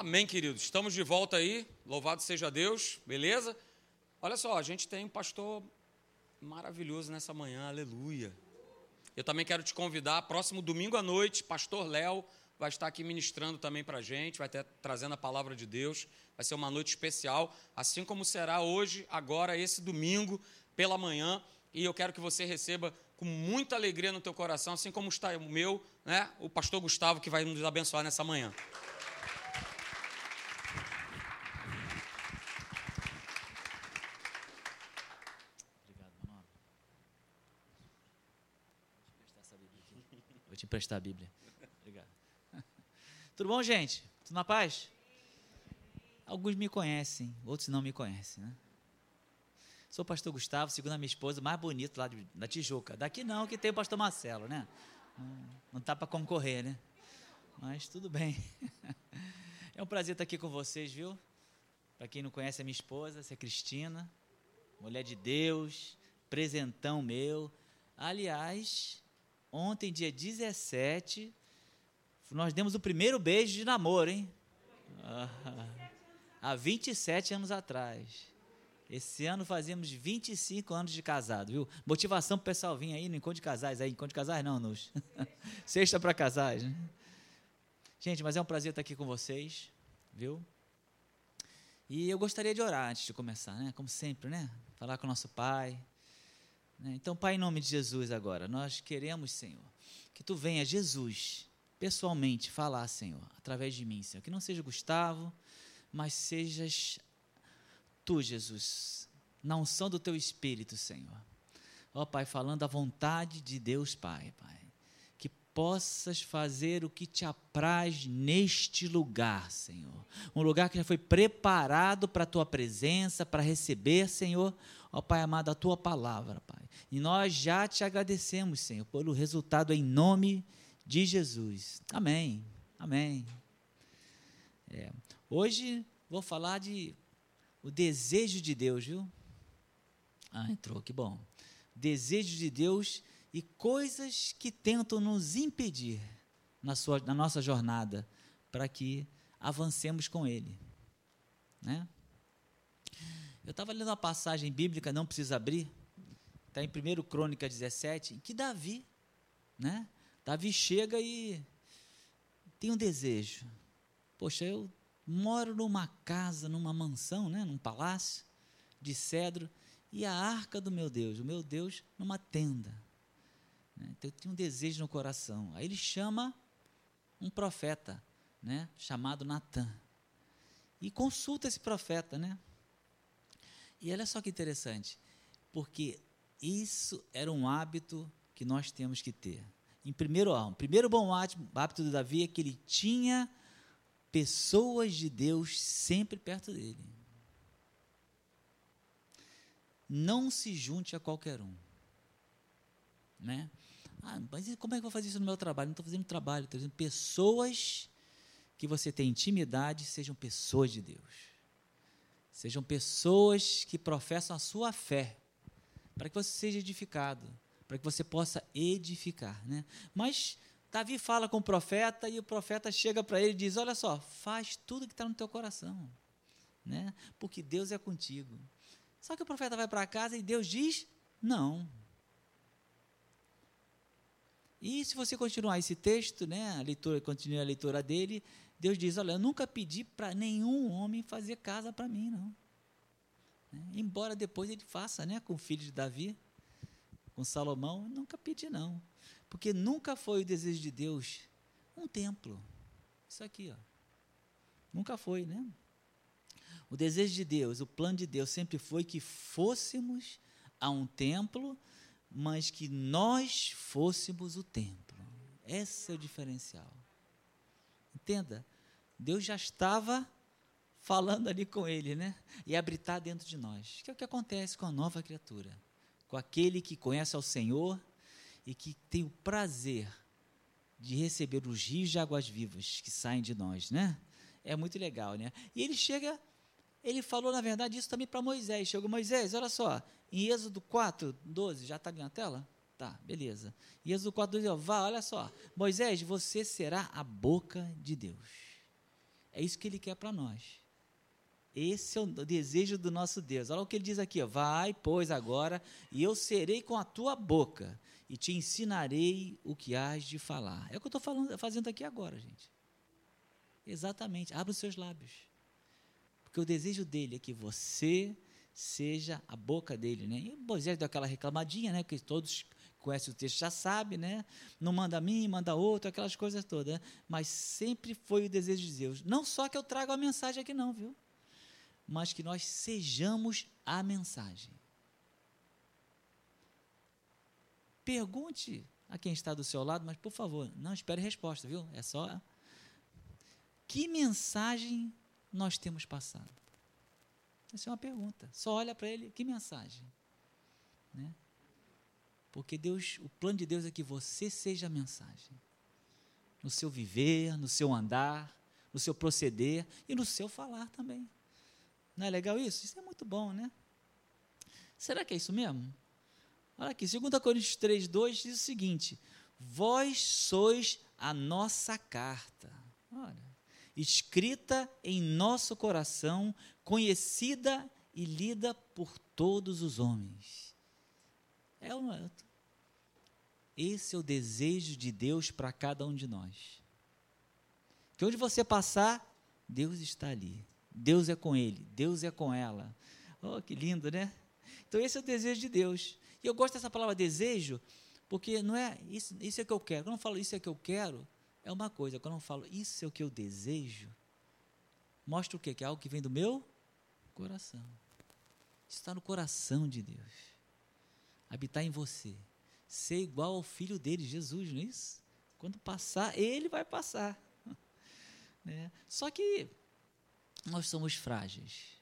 Amém, queridos. Estamos de volta aí. Louvado seja Deus. Beleza? Olha só, a gente tem um pastor maravilhoso nessa manhã. Aleluia. Eu também quero te convidar, próximo domingo à noite, pastor Léo vai estar aqui ministrando também para a gente, vai ter trazendo a palavra de Deus. Vai ser uma noite especial, assim como será hoje, agora, esse domingo, pela manhã. E eu quero que você receba com muita alegria no teu coração, assim como está o meu, né? O pastor Gustavo que vai nos abençoar nessa manhã. Vou te emprestar a Bíblia. Obrigado. Tudo bom, gente? Tudo na paz? Alguns me conhecem, outros não me conhecem, né? Sou o pastor Gustavo, segundo a minha esposa, mais bonito lá de, da Tijuca. Daqui não, que tem o pastor Marcelo, né? Não, não tá para concorrer, né? Mas tudo bem. É um prazer estar aqui com vocês, viu? Para quem não conhece a minha esposa, essa é Cristina, mulher de Deus, presentão meu. Aliás, ontem, dia 17, nós demos o primeiro beijo de namoro, hein? Há 27 anos atrás. Esse ano fazemos 25 anos de casado, viu? Motivação para o pessoal vir aí no encontro de casais, aí, encontro de casais não, nos sexta para casais, né? Gente, mas é um prazer estar aqui com vocês, viu? E eu gostaria de orar antes de começar, né? Como sempre, né? Falar com o nosso Pai. Né? Então, Pai, em nome de Jesus agora, nós queremos, Senhor, que Tu venha, Jesus, pessoalmente falar, Senhor, através de mim, Senhor. Que não seja Gustavo, mas sejas Tu, Jesus, na unção do Teu Espírito, Senhor. Ó Pai, falando a vontade de Deus, Pai, Pai possas fazer o que te apraz neste lugar, Senhor. Um lugar que já foi preparado para a tua presença, para receber, Senhor, ó Pai amado, a tua palavra, Pai. E nós já te agradecemos, Senhor, pelo resultado em nome de Jesus. Amém. Amém. É. Hoje vou falar de o desejo de Deus, viu? Ah, entrou, que bom. Desejo de Deus e coisas que tentam nos impedir na, sua, na nossa jornada para que avancemos com Ele. Né? Eu estava lendo uma passagem bíblica, não precisa abrir, está em 1 Crônica 17, em que Davi, né? Davi chega e tem um desejo. Poxa, eu moro numa casa, numa mansão, né? num palácio de cedro, e a arca do meu Deus, o meu Deus, numa tenda. Né? Então, eu tinha um desejo no coração. Aí ele chama um profeta, né? chamado Natan. E consulta esse profeta, né? E olha só que interessante, porque isso era um hábito que nós temos que ter. Em primeiro, o primeiro bom hábito de Davi é que ele tinha pessoas de Deus sempre perto dele. Não se junte a qualquer um. Né? Ah, mas como é que eu vou fazer isso no meu trabalho? Não estou fazendo trabalho, estou fazendo pessoas que você tem intimidade, sejam pessoas de Deus. Sejam pessoas que professam a sua fé, para que você seja edificado, para que você possa edificar. Né? Mas Davi fala com o profeta e o profeta chega para ele e diz: Olha só, faz tudo que está no teu coração, né? porque Deus é contigo. Só que o profeta vai para casa e Deus diz: Não. E se você continuar esse texto, né, a leitura, continua a leitura dele, Deus diz: Olha, eu nunca pedi para nenhum homem fazer casa para mim, não. Né? Embora depois ele faça, né, com o filho de Davi, com Salomão, nunca pedi, não. Porque nunca foi o desejo de Deus um templo. Isso aqui, ó. Nunca foi, né? O desejo de Deus, o plano de Deus sempre foi que fôssemos a um templo mas que nós fôssemos o templo. Esse é o diferencial. Entenda? Deus já estava falando ali com ele, né? E habitar dentro de nós. Que é o que acontece com a nova criatura, com aquele que conhece ao Senhor e que tem o prazer de receber os rios de águas vivas que saem de nós, né? É muito legal, né? E ele chega, ele falou na verdade isso também para Moisés. Chegou Moisés, olha só, em Êxodo 4, 12, já está ali na tela? Tá, beleza. Em Êxodo 4, 12, ó, vá, olha só. Moisés, você será a boca de Deus. É isso que ele quer para nós. Esse é o desejo do nosso Deus. Olha o que ele diz aqui: ó, vai, pois, agora, e eu serei com a tua boca, e te ensinarei o que has de falar. É o que eu estou fazendo aqui agora, gente. Exatamente. Abra os seus lábios. Porque o desejo dele é que você seja a boca dele. Né? E Moisés deu aquela reclamadinha, né? que todos conhecem o texto já sabem, né? não manda a mim, manda outro, aquelas coisas todas. Né? Mas sempre foi o desejo de Deus. Não só que eu trago a mensagem aqui, não, viu? Mas que nós sejamos a mensagem. Pergunte a quem está do seu lado, mas por favor, não espere resposta, viu? É só. Que mensagem nós temos passado? Essa é uma pergunta. Só olha para ele, que mensagem? Né? Porque Deus, o plano de Deus é que você seja a mensagem. No seu viver, no seu andar, no seu proceder e no seu falar também. Não é legal isso? Isso é muito bom, né? Será que é isso mesmo? Olha aqui, 2 Coríntios 3, 2 diz o seguinte: Vós sois a nossa carta, olha, escrita em nosso coração, conhecida e lida por todos os homens. É ou não é? Esse é o desejo de Deus para cada um de nós. Que onde você passar, Deus está ali. Deus é com ele, Deus é com ela. Oh, que lindo, né? Então, esse é o desejo de Deus. E eu gosto dessa palavra desejo, porque não é isso, isso é que eu quero. Quando eu falo isso é que eu quero, é uma coisa. Quando eu falo isso é o que eu desejo, mostra o quê? Que é algo que vem do meu coração. Isso está no coração de Deus. Habitar em você. Ser igual ao filho dele, Jesus, não é isso? Quando passar, ele vai passar. Né? Só que nós somos frágeis.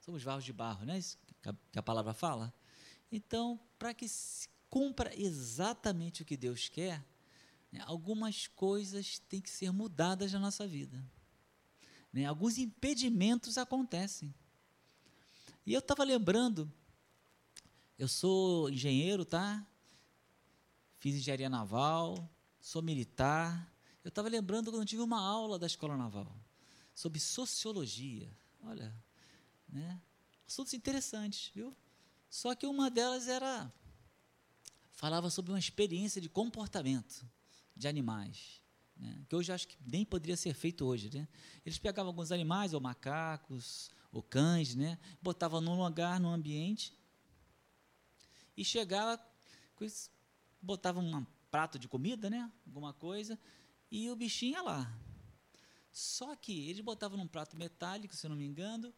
Somos vasos de barro, não é isso que a palavra fala? Então, para que se cumpra exatamente o que Deus quer, né, algumas coisas têm que ser mudadas na nossa vida. Né, alguns impedimentos acontecem. E eu estava lembrando, eu sou engenheiro, tá? Fiz engenharia naval, sou militar. Eu estava lembrando quando eu tive uma aula da escola naval sobre sociologia. Olha, né? Assuntos interessantes, viu? Só que uma delas era falava sobre uma experiência de comportamento de animais, né? que hoje acho que nem poderia ser feito hoje. Né? Eles pegavam alguns animais, ou macacos, ou cães, né? botavam num lugar, num ambiente, e chegava, botavam um prato de comida, né? alguma coisa, e o bichinho ia lá. Só que eles botavam num prato metálico, se eu não me engano,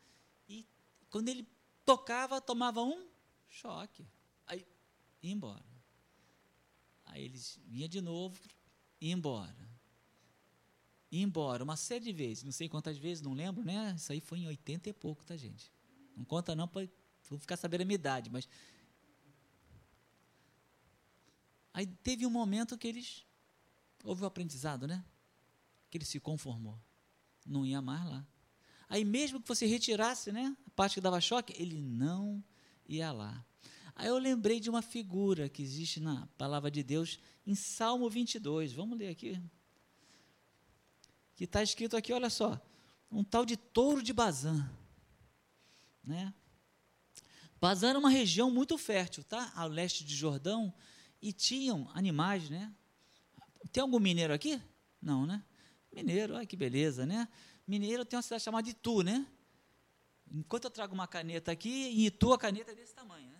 e quando ele tocava, tomava um choque. Aí, ia embora. Aí eles vinha de novo, ia embora. Ia embora, uma série de vezes, não sei quantas vezes, não lembro, né? Isso aí foi em 80 e pouco, tá, gente? Não conta não para ficar sabendo a minha idade, mas. Aí teve um momento que eles. Houve o um aprendizado, né? Que ele se conformou. Não ia mais lá. Aí mesmo que você retirasse, né? A parte que dava choque, ele não ia lá. Aí eu lembrei de uma figura que existe na palavra de Deus em Salmo 22. Vamos ler aqui. Que está escrito aqui, olha só. Um tal de touro de Bazã. Né? Bazã era uma região muito fértil, tá? Ao leste de Jordão. E tinham animais, né? Tem algum mineiro aqui? Não, né? Mineiro, olha que beleza, né? Mineiro tem uma cidade chamada Itu, né? Enquanto eu trago uma caneta aqui, em Itu a caneta é desse tamanho. Né?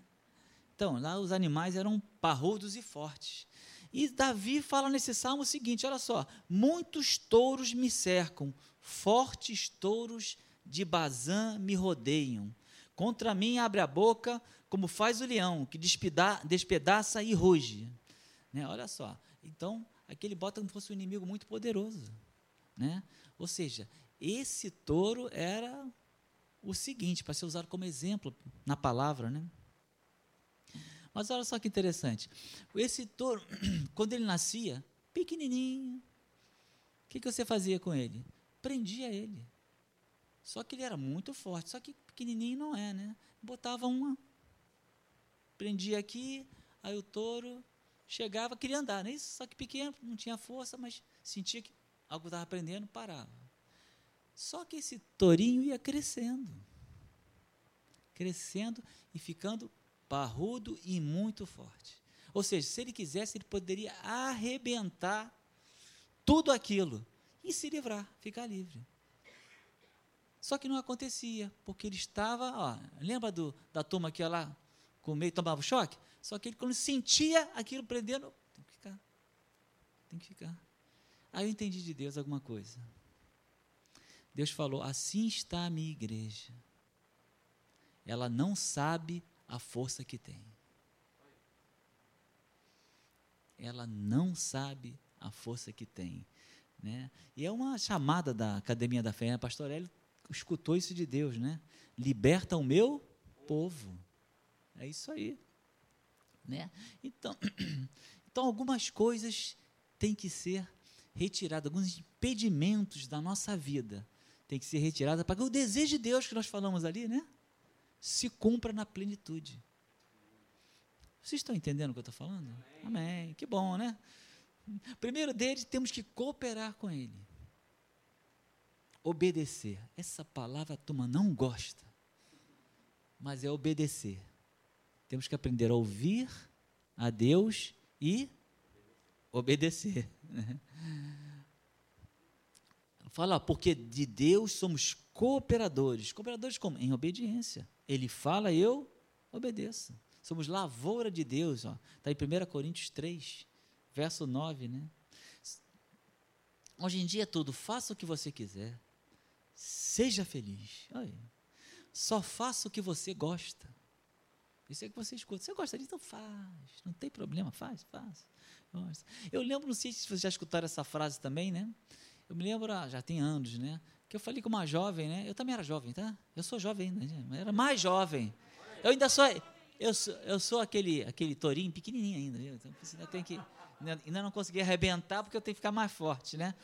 Então, lá os animais eram parrudos e fortes. E Davi fala nesse salmo o seguinte: olha só, muitos touros me cercam, fortes touros de Bazã me rodeiam. Contra mim abre a boca, como faz o leão, que despeda, despedaça e ruge. Né? Olha só. Então, aqui ele bota como se fosse um inimigo muito poderoso. Né? Ou seja, esse touro era o seguinte, para ser usado como exemplo na palavra, né? Mas olha só que interessante. Esse touro, quando ele nascia, pequenininho, o que, que você fazia com ele? Prendia ele. Só que ele era muito forte, só que pequenininho não é, né? Botava uma, prendia aqui, aí o touro chegava, queria andar, né? Só que pequeno, não tinha força, mas sentia que algo estava prendendo, parava. Só que esse tourinho ia crescendo. Crescendo e ficando parrudo e muito forte. Ou seja, se ele quisesse, ele poderia arrebentar tudo aquilo e se livrar, ficar livre. Só que não acontecia, porque ele estava, ó, lembra do, da turma que ia lá comer e tomava choque? Só que ele, quando sentia aquilo prendendo, tem que ficar, tem que ficar. Aí eu entendi de Deus alguma coisa. Deus falou: assim está a minha igreja. Ela não sabe a força que tem. Ela não sabe a força que tem. Né? E é uma chamada da Academia da Fé. Né? Pastor Hélio escutou isso de Deus, né? Liberta o meu povo. É isso aí. Né? Então, então, algumas coisas têm que ser retiradas, alguns impedimentos da nossa vida têm que ser retirados para que o desejo de Deus que nós falamos ali, né? Se cumpra na plenitude. Vocês estão entendendo o que eu estou falando? Amém. Amém. Que bom, né? Primeiro deles, temos que cooperar com Ele. Obedecer. Essa palavra a turma não gosta, mas é obedecer. Temos que aprender a ouvir a Deus e obedecer. Fala, porque de Deus somos cooperadores. Cooperadores como? Em obediência. Ele fala, eu obedeço. Somos lavoura de Deus. Está em 1 Coríntios 3, verso 9. Né? Hoje em dia é tudo, faça o que você quiser. Seja feliz. Só faça o que você gosta. Isso é que você escuta. Você gosta disso? Então faz. Não tem problema, faz, faz. Eu lembro, não sei se vocês já escutaram essa frase também, né? Eu me lembro, ah, já tem anos, né? Que eu falei com uma jovem, né? Eu também era jovem, tá? Eu sou jovem ainda, né? mas era mais jovem. Eu ainda sou, eu sou, eu sou aquele, aquele tourinho pequenininho ainda, viu? Então, ainda tem que, ainda não consegui arrebentar porque eu tenho que ficar mais forte, né?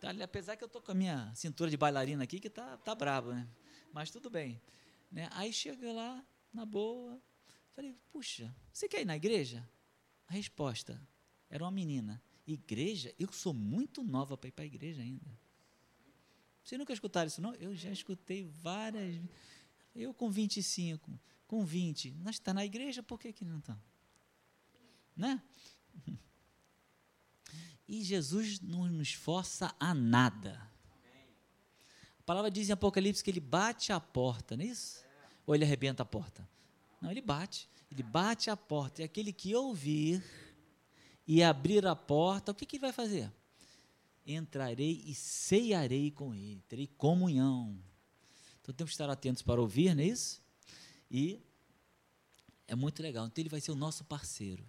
Tá, apesar que eu tô com a minha cintura de bailarina aqui que tá, tá brabo, né? Mas tudo bem, né? Aí chega lá na boa, falei, puxa, você quer ir na igreja? A resposta era uma menina. Igreja? Eu sou muito nova para ir para a igreja ainda. Vocês nunca escutaram isso, não? Eu já escutei várias. Eu com 25, com 20. Nós está na igreja, por que, que não está? Né? E Jesus não nos força a nada. A palavra diz em Apocalipse que ele bate a porta, não é isso? Ou ele arrebenta a porta? Não, ele bate. Ele bate a porta. E aquele que ouvir e abrir a porta, o que, que ele vai fazer? Entrarei e ceiarei com ele, terei comunhão. Então temos que estar atentos para ouvir, não é isso? E é muito legal. Então ele vai ser o nosso parceiro.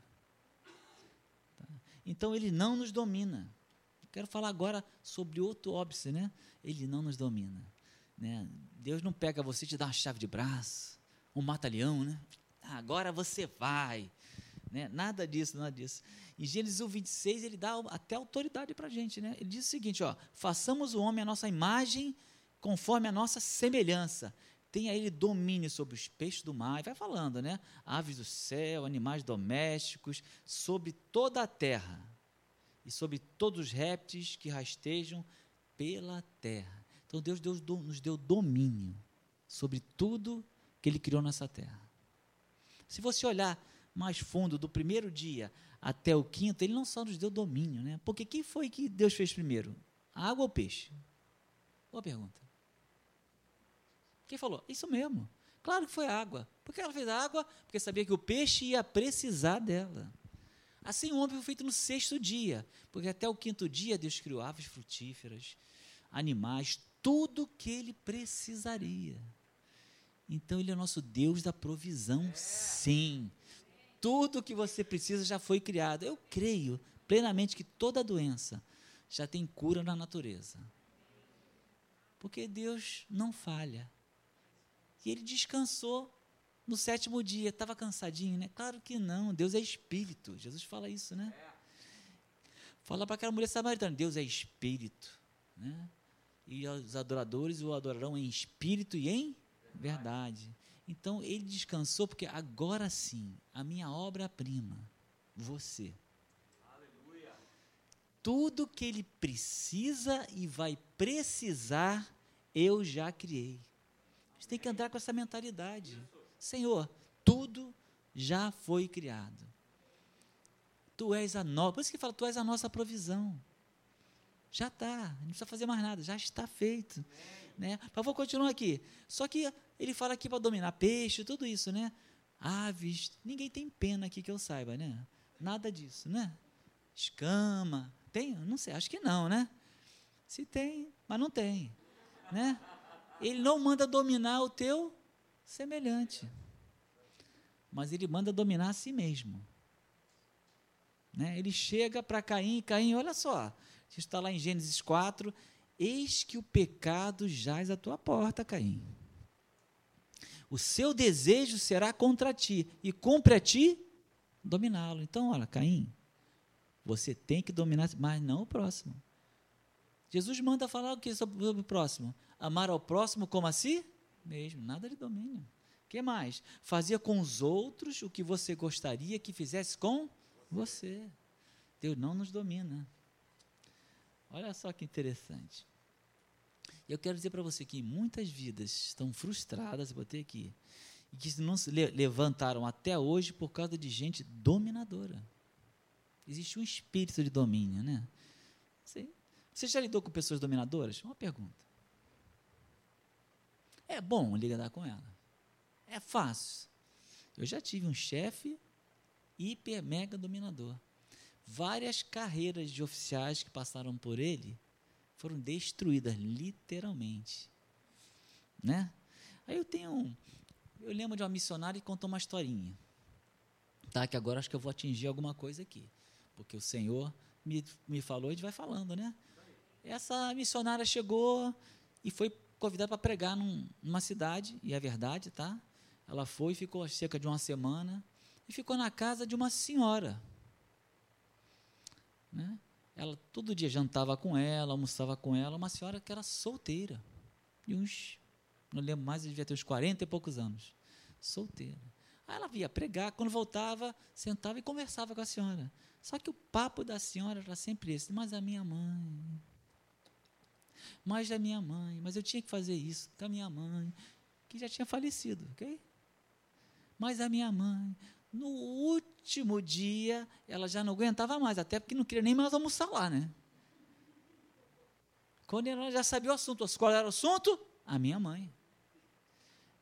Tá? Então ele não nos domina. Quero falar agora sobre outro óbice, né? Ele não nos domina. Né? Deus não pega você e te dá uma chave de braço, um mata-leão, né? Ah, agora você vai. Né? Nada disso, nada disso. Em Gênesis 1, 26, ele dá até autoridade para a gente. Né? Ele diz o seguinte: ó, façamos o homem a nossa imagem, conforme a nossa semelhança. Tenha ele domínio sobre os peixes do mar, e vai falando, né? Aves do céu, animais domésticos, sobre toda a terra, e sobre todos os répteis que rastejam pela terra. Então Deus, Deus nos deu domínio sobre tudo que Ele criou nessa terra. Se você olhar mais fundo, do primeiro dia até o quinto, ele não só nos deu domínio, né? Porque quem foi que Deus fez primeiro? A água ou o peixe? Boa pergunta. Quem falou? Isso mesmo. Claro que foi a água. Por que ela fez a água? Porque sabia que o peixe ia precisar dela. Assim o homem foi feito no sexto dia, porque até o quinto dia Deus criou aves frutíferas, animais, tudo que ele precisaria. Então ele é nosso Deus da provisão, sim tudo que você precisa já foi criado. Eu creio plenamente que toda doença já tem cura na natureza. Porque Deus não falha. E ele descansou no sétimo dia. Estava cansadinho, né? Claro que não. Deus é espírito. Jesus fala isso, né? Fala para aquela mulher samaritana: Deus é espírito. Né? E os adoradores o adorarão em espírito e em verdade. Então ele descansou, porque agora sim, a minha obra-prima, você. Aleluia. Tudo que ele precisa e vai precisar eu já criei. A gente tem que andar com essa mentalidade. Senhor, tudo já foi criado. Tu és a nossa, por isso que fala, tu és a nossa provisão. Já está, não precisa fazer mais nada, já está feito. Né? Mas vou continuar aqui. Só que ele fala aqui para dominar peixe, tudo isso, né? Aves, ninguém tem pena aqui que eu saiba, né? Nada disso, né? Escama, tem? Não sei, acho que não, né? Se tem, mas não tem, né? Ele não manda dominar o teu semelhante, mas ele manda dominar a si mesmo. Né? Ele chega para Caim, Caim, olha só, está lá em Gênesis 4, eis que o pecado jaz à tua porta, Caim. O seu desejo será contra ti, e cumpre a ti dominá-lo. Então, olha, Caim, você tem que dominar, mas não o próximo. Jesus manda falar o que sobre o próximo? Amar ao próximo como a si mesmo, nada de domínio. O que mais? Fazia com os outros o que você gostaria que fizesse com você. Deus não nos domina. Olha só que interessante. Eu quero dizer para você que muitas vidas estão frustradas, eu botei aqui, e que não se levantaram até hoje por causa de gente dominadora. Existe um espírito de domínio, né? Você já lidou com pessoas dominadoras? Uma pergunta. É bom lidar com ela. É fácil. Eu já tive um chefe hiper mega dominador. Várias carreiras de oficiais que passaram por ele foram destruídas, literalmente. Né? Aí eu tenho eu lembro de uma missionária que contou uma historinha. Tá, que agora acho que eu vou atingir alguma coisa aqui. Porque o Senhor me, me falou, a gente vai falando, né? Essa missionária chegou e foi convidada para pregar num, numa cidade, e é verdade, tá? Ela foi, ficou cerca de uma semana, e ficou na casa de uma senhora. Né? Ela todo dia jantava com ela, almoçava com ela, uma senhora que era solteira. E uns, não lembro mais, devia ter uns 40 e poucos anos. Solteira. Aí ela via pregar, quando voltava, sentava e conversava com a senhora. Só que o papo da senhora era sempre esse, mas a minha mãe. Mas a minha mãe, mas eu tinha que fazer isso com a minha mãe, que já tinha falecido, ok? Mas a minha mãe, no último dia, ela já não aguentava mais, até porque não queria nem mais almoçar lá, né? Quando ela já sabia o assunto, qual era o assunto? A minha mãe.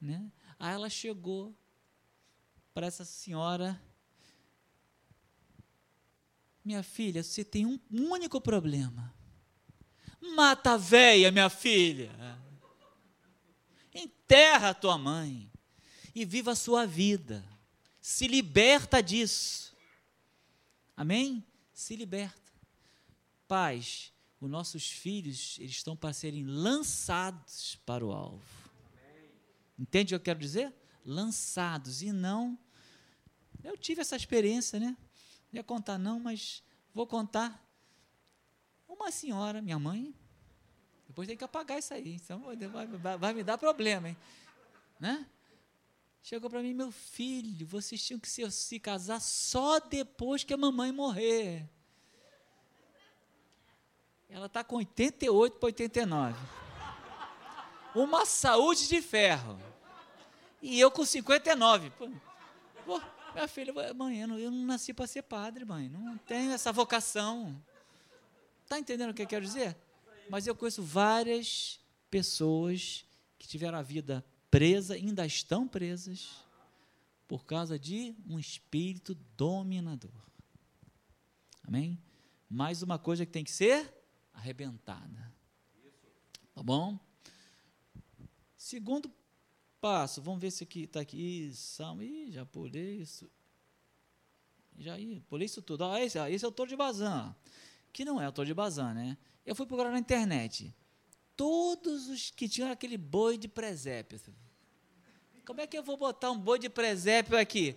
Né? Aí ela chegou para essa senhora. Minha filha, você tem um único problema. Mata a véia, minha filha. Enterra a tua mãe e viva a sua vida se liberta disso. Amém? Se liberta. Pais, os nossos filhos, eles estão para serem lançados para o alvo. Entende o que eu quero dizer? Lançados e não. Eu tive essa experiência, né? Não ia contar, não, mas vou contar. Uma senhora, minha mãe, depois tem que apagar isso aí, vai, vai, vai me dar problema, hein? Né? Chegou para mim, meu filho, vocês tinham que se, se casar só depois que a mamãe morrer. Ela está com 88 para 89. Uma saúde de ferro. E eu com 59. Pô, pô minha filha, mãe, eu não, eu não nasci para ser padre, mãe. Não tenho essa vocação. Está entendendo o que eu quero dizer? Mas eu conheço várias pessoas que tiveram a vida presa, ainda estão presas por causa de um espírito dominador. Amém? Mais uma coisa que tem que ser arrebentada. Tá bom? Segundo passo, vamos ver se aqui está aqui. Salmo, ih, já pulei isso. Já ia, pulei isso tudo. Ah, esse, esse é o Toro de Bazan. Que não é o Toro de Bazan, né? Eu fui procurar na internet todos os que tinham aquele boi de presépio. Como é que eu vou botar um boi de presépio aqui?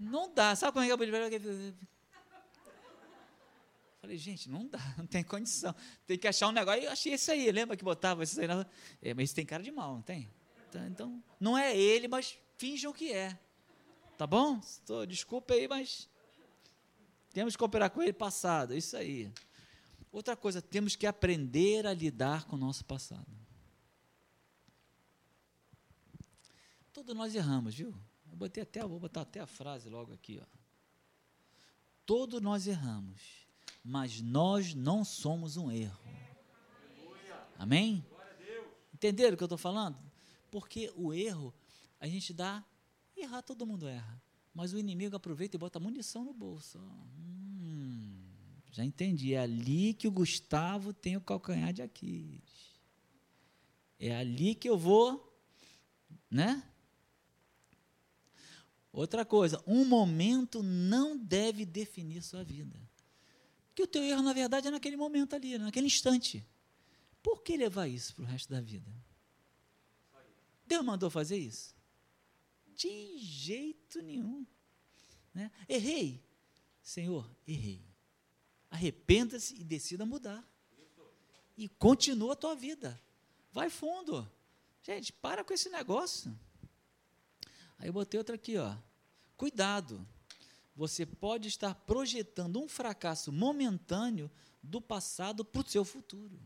Não dá. Sabe como é que é o boi de presépio? Falei, gente, não dá, não tem condição. Tem que achar um negócio. Eu achei isso aí. Lembra que botava isso aí? É, mas isso tem cara de mal, não tem? Então, então, não é ele, mas finjam que é. Tá bom? Desculpa aí, mas temos que cooperar com ele passado. Isso aí. Outra coisa, temos que aprender a lidar com o nosso passado. Todos nós erramos, viu? Eu botei até, vou botar até a frase logo aqui, ó. Todos nós erramos, mas nós não somos um erro. Amém? Entenderam o que eu estou falando? Porque o erro, a gente dá. Errar, todo mundo erra. Mas o inimigo aproveita e bota munição no bolso. Hum, já entendi, é ali que o Gustavo tem o calcanhar de Aquiles. É ali que eu vou, né? Outra coisa, um momento não deve definir sua vida. Que o teu erro, na verdade, é naquele momento ali, naquele instante. Por que levar isso para o resto da vida? Deus mandou fazer isso? De jeito nenhum. Né? Errei. Senhor, errei. Arrependa-se e decida mudar. E continua a tua vida. Vai fundo. Gente, para com esse negócio. Aí eu botei outra aqui, ó. Cuidado. Você pode estar projetando um fracasso momentâneo do passado para o seu futuro.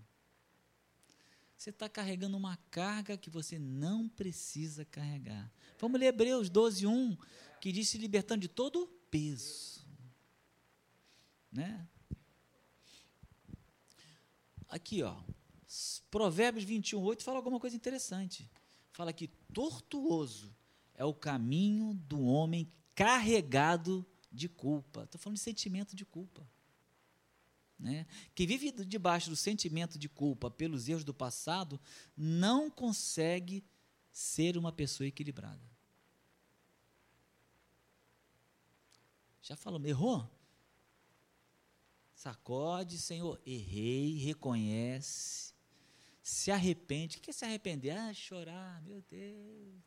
Você está carregando uma carga que você não precisa carregar. Vamos ler Hebreus 12, 1, que diz se libertando de todo peso. Né? Aqui, ó. Provérbios 21, 8 fala alguma coisa interessante. Fala que tortuoso é o caminho do homem carregado de culpa. Estou falando de sentimento de culpa. Né? Quem vive debaixo do sentimento de culpa pelos erros do passado não consegue ser uma pessoa equilibrada. Já falamos, errou? Sacode, Senhor, errei, reconhece, se arrepende. O que é se arrepender? Ah, chorar, meu Deus.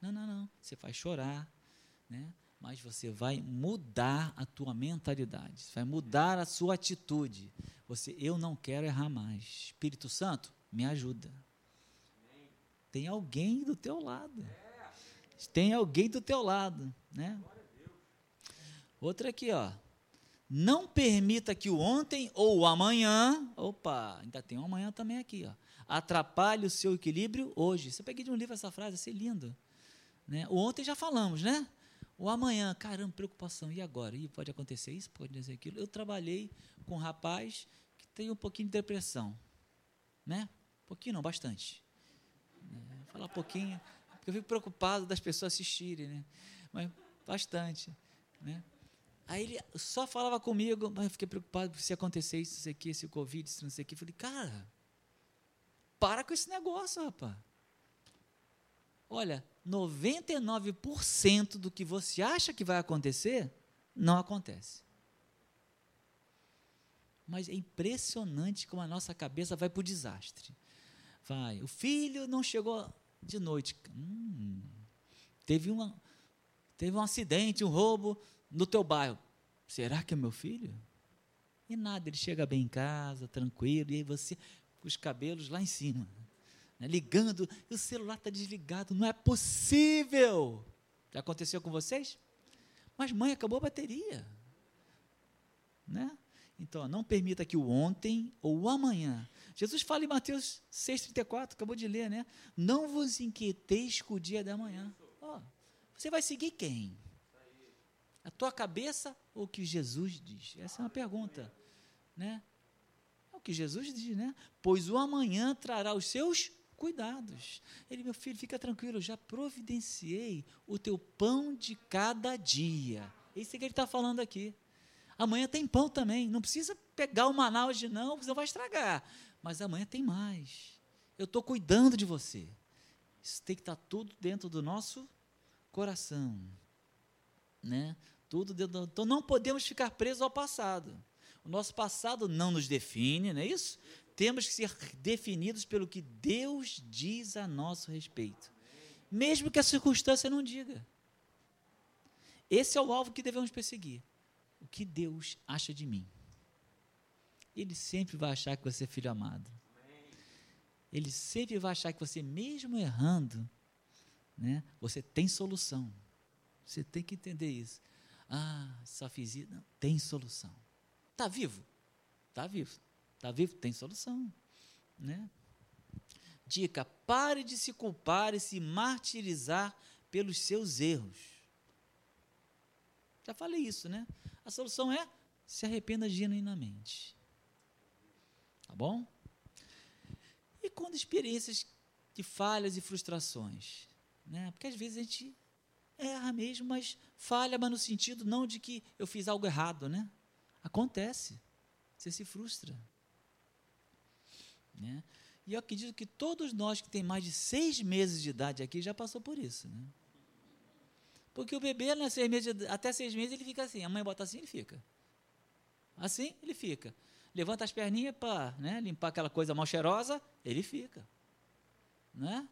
Não, não, não. Você faz chorar, né? mas você vai mudar a tua mentalidade, vai mudar a sua atitude. Você, eu não quero errar mais. Espírito Santo, me ajuda. Tem alguém do teu lado. Tem alguém do teu lado, né? Outra aqui, ó. Não permita que o ontem ou o amanhã, opa, ainda tem um amanhã também aqui, ó, atrapalhe o seu equilíbrio hoje. Você peguei de um livro essa frase, assim, lindo. Né? O ontem já falamos, né? O amanhã, caramba, preocupação, e agora? E pode acontecer isso, pode acontecer aquilo. Eu trabalhei com um rapaz que tem um pouquinho de depressão, né? Um pouquinho não, bastante. Né? Falar pouquinho, porque eu fico preocupado das pessoas assistirem, né? Mas bastante, né? Aí ele só falava comigo, mas eu fiquei preocupado se acontecer isso, isso aqui, esse Covid, isso não sei o que. Eu falei, cara, para com esse negócio, rapaz. Olha, 99% do que você acha que vai acontecer, não acontece. Mas é impressionante como a nossa cabeça vai para o desastre. Vai, o filho não chegou de noite. Hum, teve, uma, teve um acidente, um roubo no teu bairro. Será que é meu filho? E nada, ele chega bem em casa, tranquilo, e aí você com os cabelos lá em cima né, ligando, e o celular está desligado. Não é possível. Já aconteceu com vocês? Mas, mãe, acabou a bateria. Né? Então, não permita que o ontem ou o amanhã. Jesus fala em Mateus 6,34, acabou de ler, né? Não vos inquieteis com o dia da manhã. Oh, você vai seguir quem? A tua cabeça ou o que Jesus diz? Essa é uma pergunta. Né? É o que Jesus diz, né? Pois o amanhã trará os seus cuidados. Ele, meu filho, fica tranquilo, eu já providenciei o teu pão de cada dia. É isso que ele está falando aqui. Amanhã tem pão também. Não precisa pegar o Manaus de não, você vai estragar. Mas amanhã tem mais. Eu estou cuidando de você. Isso tem que estar tá tudo dentro do nosso coração. Né? Tudo dentro do... Então não podemos ficar presos ao passado. O nosso passado não nos define, não é isso? temos que ser definidos pelo que Deus diz a nosso respeito, mesmo que a circunstância não diga. Esse é o alvo que devemos perseguir. O que Deus acha de mim? Ele sempre vai achar que você é filho amado. Ele sempre vai achar que você, mesmo errando, né, você tem solução. Você tem que entender isso. Ah, só fiz isso. Não, tem solução. Está vivo? Está vivo. Está vivo? Tem solução. Né? Dica: pare de se culpar e se martirizar pelos seus erros. Já falei isso, né? A solução é se arrependa genuinamente. Tá bom? E quando experiências de falhas e frustrações, né? Porque às vezes a gente erra mesmo, mas falha, mas no sentido não de que eu fiz algo errado, né? Acontece. Você se frustra. Né? E eu acredito que todos nós que tem mais de seis meses de idade aqui já passou por isso. Né? Porque o bebê, né, seis meses até seis meses, ele fica assim. A mãe bota assim, ele fica. Assim, ele fica. Levanta as perninhas para né, limpar aquela coisa mal cheirosa, ele fica. Né?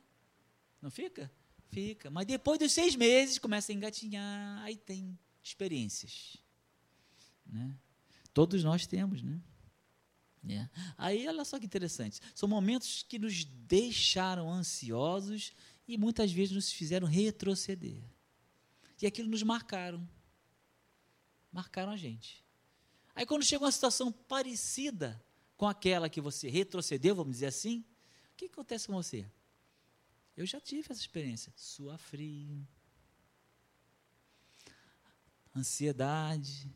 Não fica? Fica. Mas depois dos seis meses, começa a engatinhar, aí tem experiências. Né? Todos nós temos, né? É. Aí, olha só que interessante. São momentos que nos deixaram ansiosos e muitas vezes nos fizeram retroceder. E aquilo nos marcaram. Marcaram a gente. Aí, quando chega uma situação parecida com aquela que você retrocedeu, vamos dizer assim, o que acontece com você? Eu já tive essa experiência. Sua frio, ansiedade.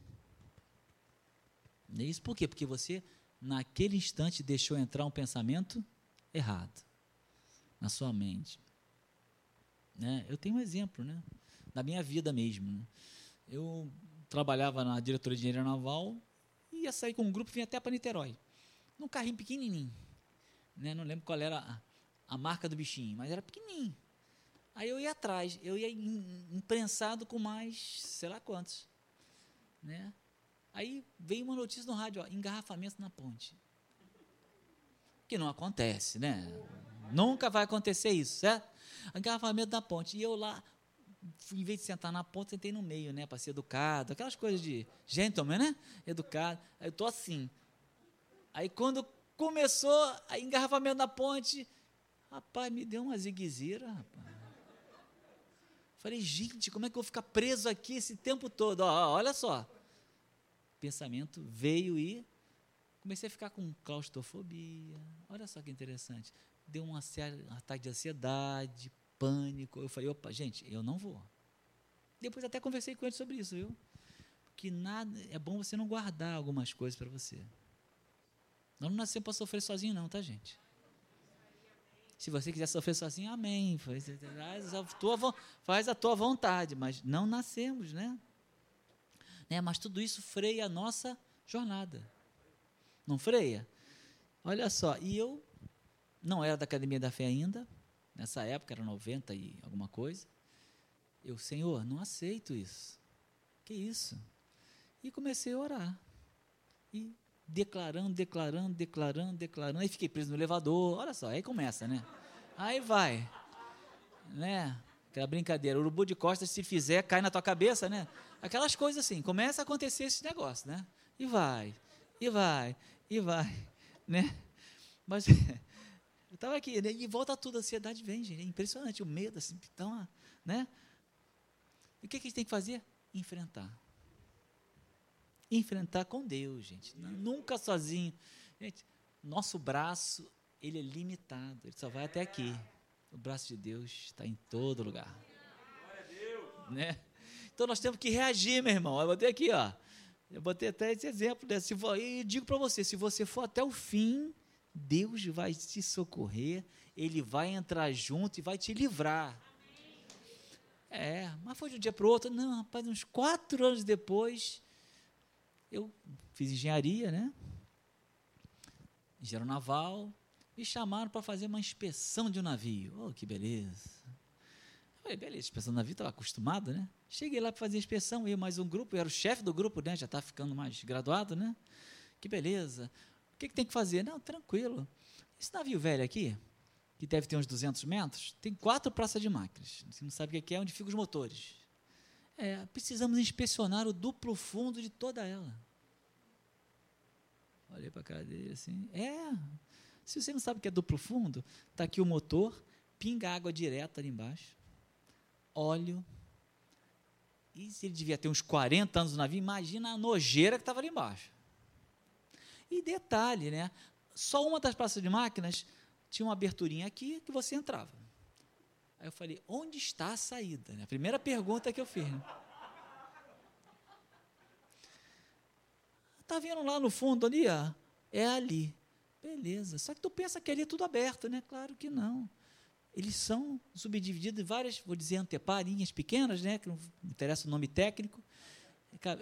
É isso por quê? Porque você, naquele instante, deixou entrar um pensamento errado na sua mente. Né? Eu tenho um exemplo, né? Da minha vida mesmo. Né? Eu trabalhava na diretoria de engenharia naval e ia sair com um grupo, vinha até para Niterói. Num carrinho pequenininho. Né? Não lembro qual era a, marca do bichinho, mas era pequenininho. Aí eu ia atrás, eu ia imprensado com mais, sei lá quantos. Né? Aí veio uma notícia no rádio, ó, engarrafamento na ponte. Que não acontece, né? Nunca vai acontecer isso, certo? Engarrafamento na ponte. E eu lá, em vez de sentar na ponte, sentei no meio, né? Para ser educado, aquelas coisas de gentleman, né? Educado. Aí eu tô assim. Aí quando começou a engarrafamento na ponte, rapaz, me deu uma ziguezira, rapaz. Falei, gente, como é que eu vou ficar preso aqui esse tempo todo? Ó, olha só pensamento veio e comecei a ficar com claustrofobia. Olha só que interessante. Deu um ataque de ansiedade, pânico. Eu falei, opa, gente, eu não vou. Depois até conversei com ele sobre isso, viu? Que nada é bom você não guardar algumas coisas para você. Nós não nascemos para sofrer sozinho, não, tá, gente? Se você quiser sofrer sozinho, amém. Faz a tua, faz a tua vontade, mas não nascemos, né? Né? Mas tudo isso freia a nossa jornada. Não freia? Olha só, e eu não era da Academia da Fé ainda, nessa época era 90 e alguma coisa. Eu, Senhor, não aceito isso. Que isso? E comecei a orar. E declarando, declarando, declarando, declarando. Aí fiquei preso no elevador. Olha só, aí começa, né? Aí vai. Né? Aquela brincadeira. Urubu de costas, se fizer, cai na tua cabeça, né? Aquelas coisas assim, começa a acontecer esse negócio, né? E vai, e vai, e vai, né? Mas eu estava aqui, né? e volta tudo, a ansiedade vem, gente. É impressionante, o medo, assim, então, né? E o que, que a gente tem que fazer? Enfrentar. Enfrentar com Deus, gente. Nunca sozinho. Gente, nosso braço, ele é limitado, ele só vai até aqui. O braço de Deus está em todo lugar. Né? Então nós temos que reagir, meu irmão. Eu botei aqui, ó. Eu botei até esse exemplo. Né? Se for, e digo para você: se você for até o fim, Deus vai te socorrer, Ele vai entrar junto e vai te livrar. É, mas foi de um dia para o outro. Não, rapaz, uns quatro anos depois, eu fiz engenharia, né? Engenheiro naval. Me chamaram para fazer uma inspeção de um navio. Oh, que beleza. Eu falei, beleza, inspeção do navio, estava acostumado, né? Cheguei lá para fazer a inspeção, eu mais um grupo, eu era o chefe do grupo, né? Já está ficando mais graduado, né? Que beleza. O que, que tem que fazer? Não, tranquilo. Esse navio velho aqui, que deve ter uns 200 metros, tem quatro praças de máquinas. Você não sabe o que é, onde ficam os motores. É, precisamos inspecionar o duplo fundo de toda ela. Olhei para a cara dele assim. É. Se você não sabe o que é duplo fundo, está aqui o motor, pinga água direta ali embaixo, óleo, e se ele devia ter uns 40 anos no navio, imagina a nojeira que estava ali embaixo. E detalhe, né? Só uma das praças de máquinas tinha uma aberturinha aqui que você entrava. Aí eu falei, onde está a saída? A primeira pergunta que eu fiz. Né? Tá vendo lá no fundo ali? Ó? É ali. Beleza. Só que tu pensa que ali é tudo aberto, né? Claro que não. Eles são subdivididos em várias, vou dizer, anteparinhas pequenas, né? Que não interessa o nome técnico.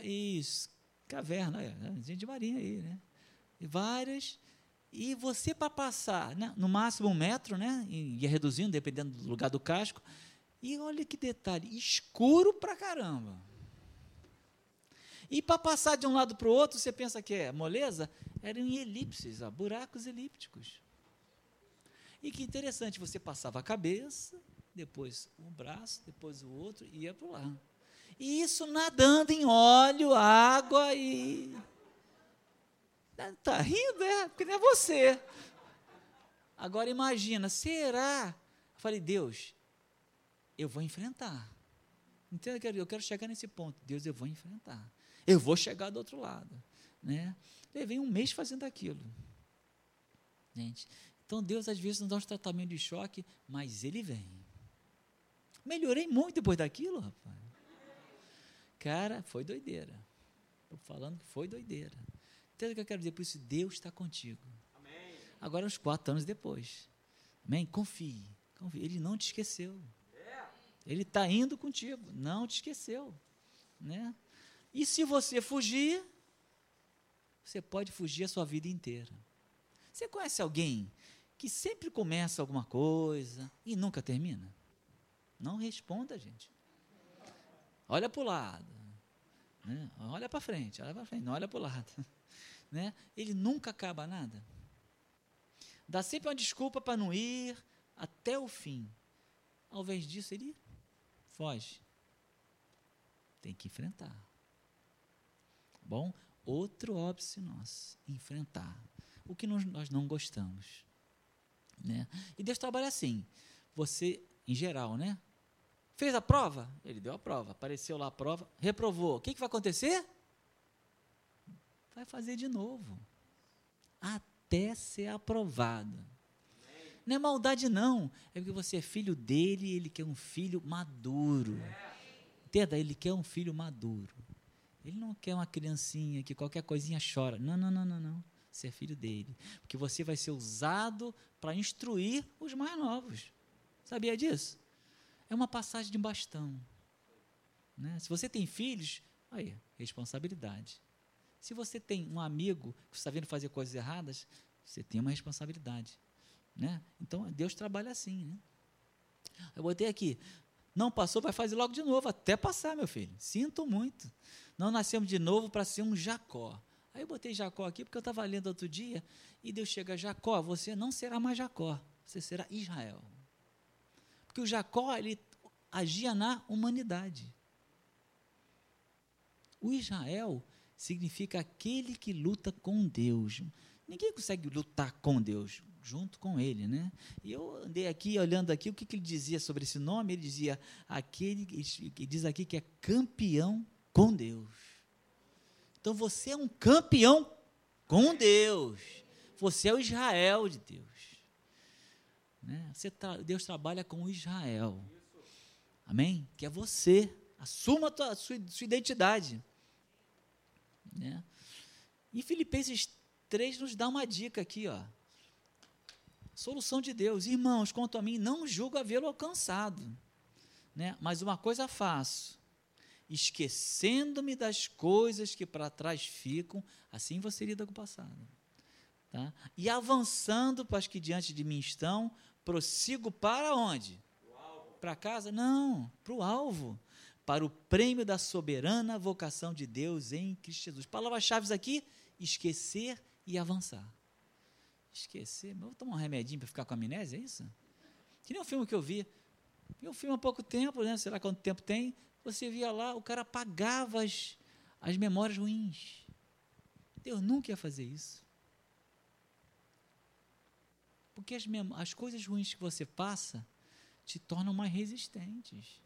Isso, caverna, é, gente de marinha aí, né? E várias e você, para passar, né, no máximo um metro, né, ia reduzindo, dependendo do lugar do casco. E olha que detalhe, escuro pra caramba. E para passar de um lado para o outro, você pensa que é moleza? Eram em elipses, ó, buracos elípticos. E que interessante, você passava a cabeça, depois um braço, depois o outro, e ia para lá. E isso nadando em óleo, água e Está rindo, é? Porque não é você. Agora imagina, será? Eu falei, Deus, eu vou enfrentar. Entenda, eu quero chegar nesse ponto. Deus, eu vou enfrentar. Eu vou chegar do outro lado. Né? Levei um mês fazendo aquilo. Gente, então Deus às vezes não dá um tratamento de choque, mas Ele vem. Melhorei muito depois daquilo, rapaz. Cara, foi doideira. Estou falando que foi doideira. O que eu quero dizer? Por isso, Deus está contigo. Amém. Agora, uns quatro anos depois. Amém? Confie, confie. Ele não te esqueceu. É. Ele está indo contigo. Não te esqueceu. Né? E se você fugir, você pode fugir a sua vida inteira. Você conhece alguém que sempre começa alguma coisa e nunca termina? Não responda, gente. Olha para o lado. Né? Olha para frente, olha para frente, não olha para o lado. né? ele nunca acaba nada. Dá sempre uma desculpa para não ir até o fim. Ao invés disso, ele foge. Tem que enfrentar. Bom, outro óbice nosso, enfrentar o que nós não gostamos. Né? E Deus trabalha assim. Você, em geral, né? Fez a prova? Ele deu a prova. Apareceu lá a prova, reprovou. O que, que vai acontecer? vai fazer de novo. Até ser aprovado. Não é maldade, não. É porque você é filho dele e ele quer um filho maduro. Entenda? Ele quer um filho maduro. Ele não quer uma criancinha que qualquer coisinha chora. Não, não, não, não, não. Você é filho dele. Porque você vai ser usado para instruir os mais novos. Sabia disso? É uma passagem de bastão. Né? Se você tem filhos, aí, responsabilidade. Se você tem um amigo que está vendo fazer coisas erradas, você tem uma responsabilidade. Né? Então, Deus trabalha assim. Né? Eu botei aqui, não passou, vai fazer logo de novo, até passar, meu filho. Sinto muito. Não nascemos de novo para ser um Jacó. Aí eu botei Jacó aqui porque eu estava lendo outro dia e Deus chega, Jacó, você não será mais Jacó, você será Israel. Porque o Jacó, ele agia na humanidade. O Israel, significa aquele que luta com Deus. Ninguém consegue lutar com Deus, junto com Ele, né? E eu andei aqui, olhando aqui, o que, que ele dizia sobre esse nome? Ele dizia, aquele que diz aqui que é campeão com Deus. Então você é um campeão com Deus. Você é o Israel de Deus. Né? Tá, Deus trabalha com Israel. Amém? Que é você. Assuma a, tua, sua, sua identidade. Né? E Filipenses 3 nos dá uma dica aqui, ó. Solução de Deus. Irmãos, quanto a mim, não julgo havê-lo alcançado. Né? Mas uma coisa faço, esquecendo-me das coisas que para trás ficam, assim você lida com o passado. Tá? E avançando para as que diante de mim estão, prossigo para onde? Para casa? Não, para o alvo para o prêmio da soberana vocação de Deus em Cristo Jesus. Palavras-chave aqui: esquecer e avançar. Esquecer, vou tomar um remedinho para ficar com amnésia, é isso? Que nem um filme que eu vi. Um filme há pouco tempo, né? sei lá quanto tempo tem. Você via lá, o cara apagava as, as memórias ruins. Deus nunca ia fazer isso. Porque as, as coisas ruins que você passa te tornam mais resistentes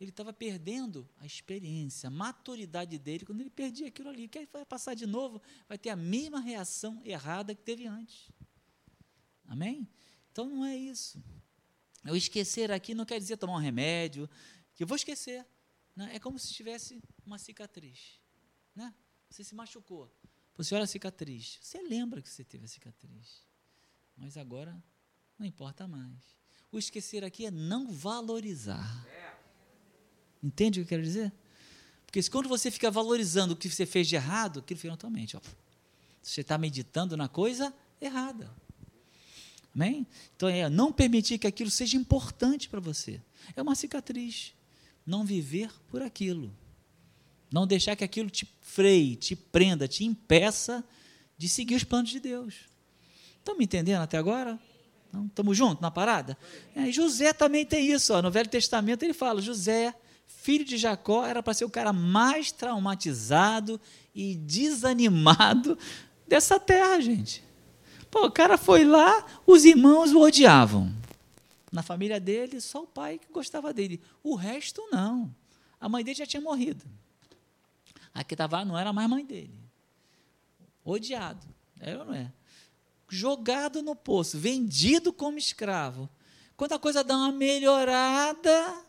ele estava perdendo a experiência, a maturidade dele quando ele perdia aquilo ali. Que vai passar de novo, vai ter a mesma reação errada que teve antes. Amém? Então, Então não é isso. Eu esquecer aqui não quer dizer tomar um remédio, que eu vou esquecer. Né? É como se tivesse uma cicatriz. Né? Você se machucou. Você olha a cicatriz. Você lembra que você teve a cicatriz. Mas agora não importa mais. O esquecer aqui é não valorizar. Entende o que eu quero dizer? Porque quando você fica valorizando o que você fez de errado, aquilo fica na tua mente. Ó. Você está meditando na coisa errada. Amém? Então é não permitir que aquilo seja importante para você. É uma cicatriz. Não viver por aquilo. Não deixar que aquilo te freie, te prenda, te impeça de seguir os planos de Deus. Estão me entendendo até agora? Estamos juntos na parada? É, José também tem isso. Ó, no Velho Testamento ele fala: José, filho de Jacó, era para ser o cara mais traumatizado e desanimado dessa terra, gente. Pô, o cara foi lá, os irmãos o odiavam. Na família dele, só o pai que gostava dele. O resto, não. A mãe dele já tinha morrido. A que estava não era mais mãe dele. Odiado. É ou não é? Jogado no poço, vendido como escravo. Quando a coisa dá uma melhorada,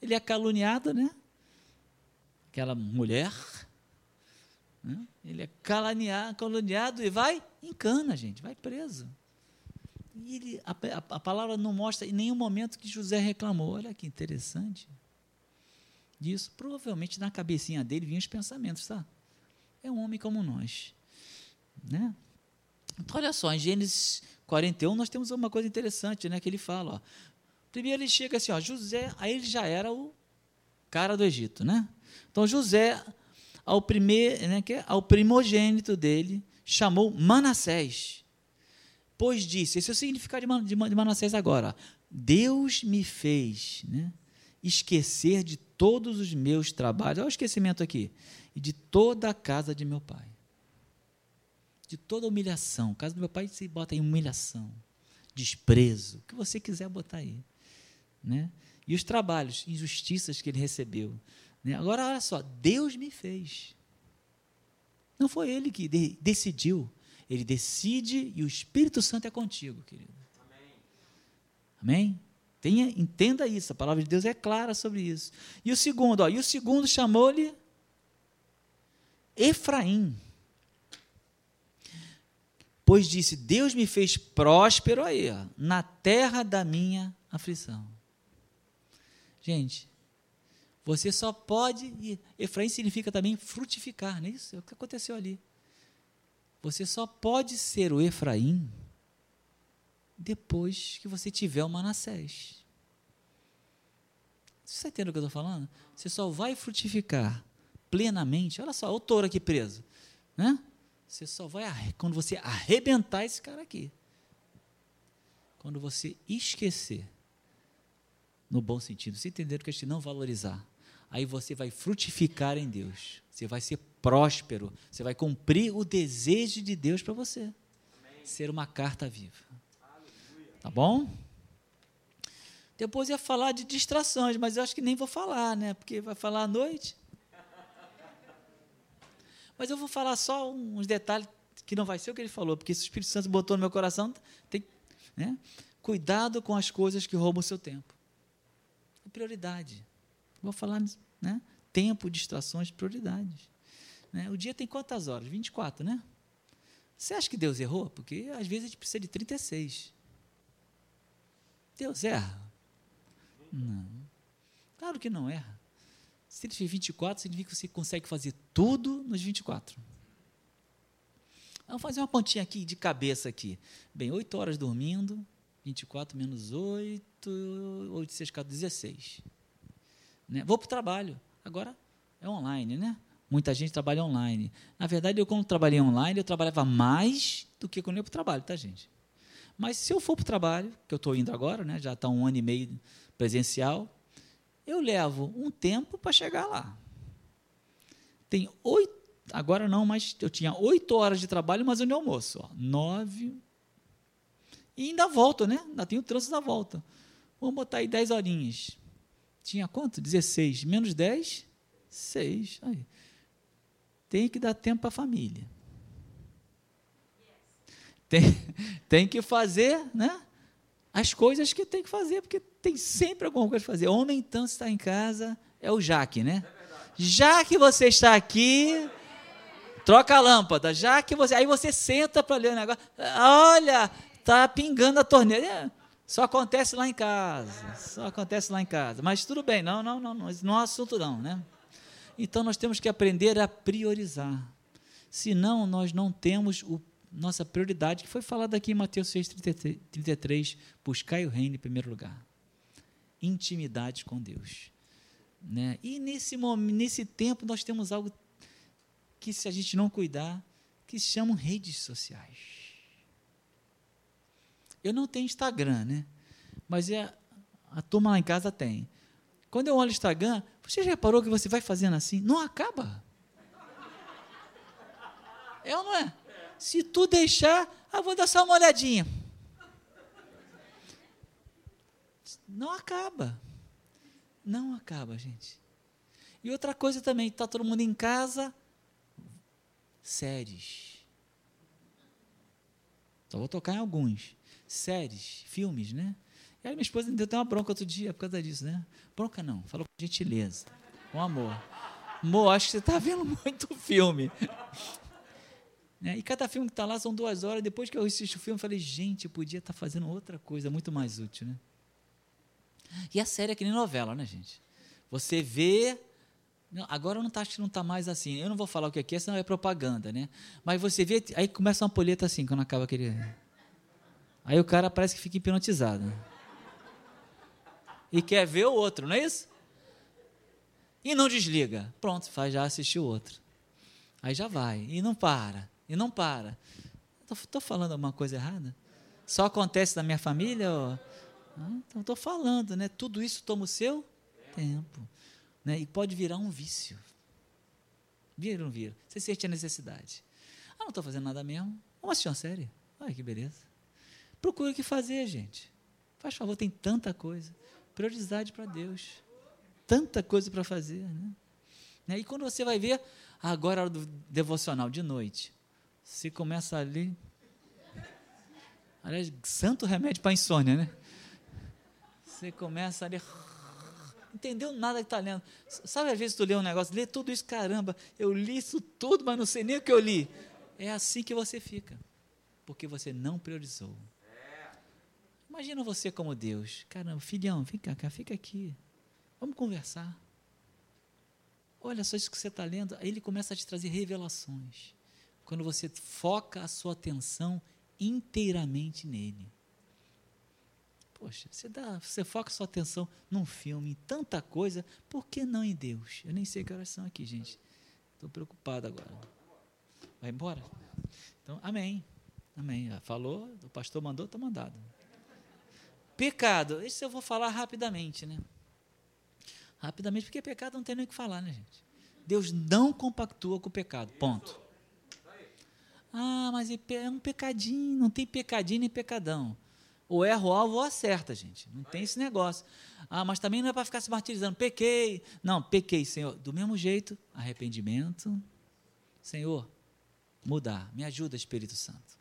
ele é caluniado, né? Aquela mulher. Né? Ele é caluniado, caluniado e vai em cana, gente, vai preso. E ele, a, a, a, palavra não mostra em nenhum momento que José reclamou. Olha que interessante. Disso, provavelmente na cabecinha dele vinham os pensamentos, tá? É um homem como nós. Né? Então, olha só, em Gênesis 41 nós temos uma coisa interessante, né? Que ele fala, ó. Primeiro ele chega assim, ó, José, aí ele já era o cara do Egito, né? Então José, ao primeiro, né, que é, ao primogênito dele, chamou Manassés. Pois disse, esse é o significado de Manassés agora. Deus me fez né, esquecer de todos os meus trabalhos. Olha o esquecimento aqui. E de toda a casa de meu pai. De toda humilhação. A casa do meu pai se bota em humilhação, desprezo, o que você quiser botar aí. Né? E os trabalhos, injustiças que ele recebeu. Né? Agora, olha só, Deus me fez. Não foi ele que de, decidiu. Ele decide e o Espírito Santo é contigo, querido. Amém? Amém? Tenha, entenda isso, a palavra de Deus é clara sobre isso. E o segundo, ó, e o segundo chamou-lhe Efraim. Pois disse: Deus me fez próspero aí, ó, na terra da minha aflição. Gente, você só pode. Efraim significa também frutificar, não é isso? É o que aconteceu ali. Você só pode ser o Efraim depois que você tiver o Manassés. Você está entendendo o que eu estou falando? Você só vai frutificar plenamente. Olha só, o touro aqui preso. Né? Você só vai quando você arrebentar esse cara aqui. Quando você esquecer, no bom sentido, você entender que a gente não valorizar aí você vai frutificar em Deus. Você vai ser próspero. Você vai cumprir o desejo de Deus para você. Amém. Ser uma carta viva. Tá bom? Depois ia falar de distrações, mas eu acho que nem vou falar, né? Porque vai falar à noite. Mas eu vou falar só uns detalhes que não vai ser o que ele falou, porque se o Espírito Santo botou no meu coração, tem, né? Cuidado com as coisas que roubam o seu tempo. É prioridade. Vou falar, né? Tempo, distrações, prioridades. Né? O dia tem quantas horas? 24, né? Você acha que Deus errou? Porque às vezes a gente precisa de 36. Deus erra? Não. Claro que não erra. Se ele fez 24, significa que você consegue fazer tudo nos 24. Vamos fazer uma pontinha aqui de cabeça aqui. Bem, 8 horas dormindo, 24 menos 8, 8, 6, 4, 16. Né? Vou para o trabalho. Agora é online, né? Muita gente trabalha online. Na verdade, eu, quando trabalhei online, eu trabalhava mais do que quando eu ia para o trabalho, tá, gente? Mas se eu for para o trabalho, que eu estou indo agora, né? já está um ano e meio presencial, eu levo um tempo para chegar lá. Tem oito, agora não, mas eu tinha oito horas de trabalho, mas eu não almoço. Ó, nove. E ainda volto, né? Ainda tenho o trânsito da volta. Vamos botar aí dez horinhas. Tinha quanto? 16. Menos 10? 6. Aí. Tem que dar tempo para a família. Tem, tem que fazer né, as coisas que tem que fazer, porque tem sempre alguma coisa para fazer. Homem, então, está em casa, é o Jaque, né? Já que você está aqui, troca a lâmpada. Já que você. Aí você senta para ler o negócio. Olha, tá pingando a torneira. É, só acontece lá em casa. Só acontece lá em casa. Mas tudo bem, não, não, não, não, não é assunto não, né? Então nós temos que aprender a priorizar. Senão nós não temos o nossa prioridade, que foi falada aqui em Mateus 6, 33, buscai o reino em primeiro lugar. Intimidade com Deus. Né? E nesse, momento, nesse tempo nós temos algo que, se a gente não cuidar, que se chamam redes sociais. Eu não tenho Instagram, né? Mas é, a turma lá em casa tem. Quando eu olho o Instagram, você já reparou que você vai fazendo assim? Não acaba. É ou não é? Se tu deixar, ah, vou dar só uma olhadinha. Não acaba. Não acaba, gente. E outra coisa também, está todo mundo em casa, séries. Só vou tocar em alguns. Séries, filmes, né? E aí minha esposa me deu até uma bronca outro dia por causa disso, né? Bronca não, falou com gentileza, com amor. Amor, acho que você está vendo muito filme. Né? E cada filme que está lá são duas horas. Depois que eu assisto o filme, falei, gente, eu podia estar tá fazendo outra coisa muito mais útil. Né? E a série é que nem novela, né, gente? Você vê. Agora não tá, acho que não está mais assim. Eu não vou falar o que é, senão é propaganda, né? Mas você vê, aí começa uma poleta assim, quando acaba aquele. Aí o cara parece que fica hipnotizado. E quer ver o outro, não é isso? E não desliga. Pronto, faz já assistir o outro. Aí já vai. E não para. E não para. Estou falando alguma coisa errada? Só acontece na minha família? Ou... Ah, então estou falando, né? Tudo isso toma o seu tempo. Né? E pode virar um vício. Vira ou não vira? Você sente a necessidade. Ah, não estou fazendo nada mesmo. Vamos assistir uma série. Olha que beleza. Procura o que fazer, gente. Faz favor, tem tanta coisa. Prioridade para Deus. Tanta coisa para fazer. Né? E quando você vai ver, agora é hora do devocional, de noite. Se começa ali. Aliás, santo remédio para insônia, né? Você começa ali. Entendeu nada que está lendo. Sabe, às vezes tu lê um negócio, lê tudo isso, caramba, eu li isso tudo, mas não sei nem o que eu li. É assim que você fica. Porque você não priorizou. Imagina você como Deus. Caramba, filhão, vem cá, fica aqui. Vamos conversar. Olha só isso que você está lendo. Aí ele começa a te trazer revelações quando você foca a sua atenção inteiramente nele. Poxa, você, dá, você foca a sua atenção num filme, em tanta coisa, por que não em Deus? Eu nem sei que horas são aqui, gente. Estou preocupado agora. Vai embora? Então, amém. Amém. Falou, o pastor mandou, está mandado. Pecado, isso eu vou falar rapidamente, né? Rapidamente, porque pecado não tem nem o que falar, né, gente? Deus não compactua com o pecado. Ponto. Ah, mas é um pecadinho, não tem pecadinho nem pecadão. Ou erra o alvo ou acerta, gente. Não tem esse negócio. Ah, mas também não é para ficar se martirizando. Pequei. Não, pequei, Senhor. Do mesmo jeito, arrependimento. Senhor, mudar. Me ajuda, Espírito Santo.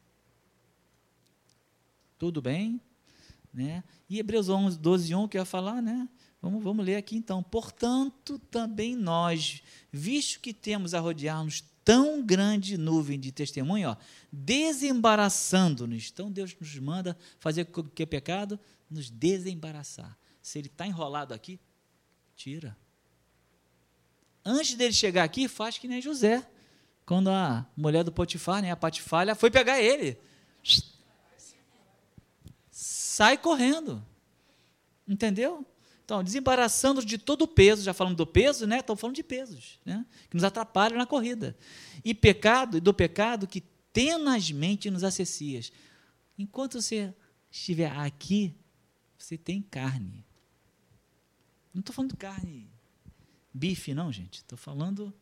Tudo bem? Né? E Hebreus 11, 12, 1, que eu ia falar, né? Vamos, vamos ler aqui então. Portanto, também nós, visto que temos a rodear-nos tão grande nuvem de testemunho, desembaraçando-nos. Então Deus nos manda fazer o que é pecado? Nos desembaraçar. Se ele está enrolado aqui, tira. Antes dele chegar aqui, faz que nem José. Quando a mulher do Potifar, né, a Patifalha, foi pegar ele. Sai correndo. Entendeu? Então, desembaraçando de todo o peso, já falamos do peso, né? Estamos falando de pesos, né? Que nos atrapalham na corrida. E pecado, e do pecado que tenazmente nos acessias. Enquanto você estiver aqui, você tem carne. Não estou falando carne bife, não, gente. Estou falando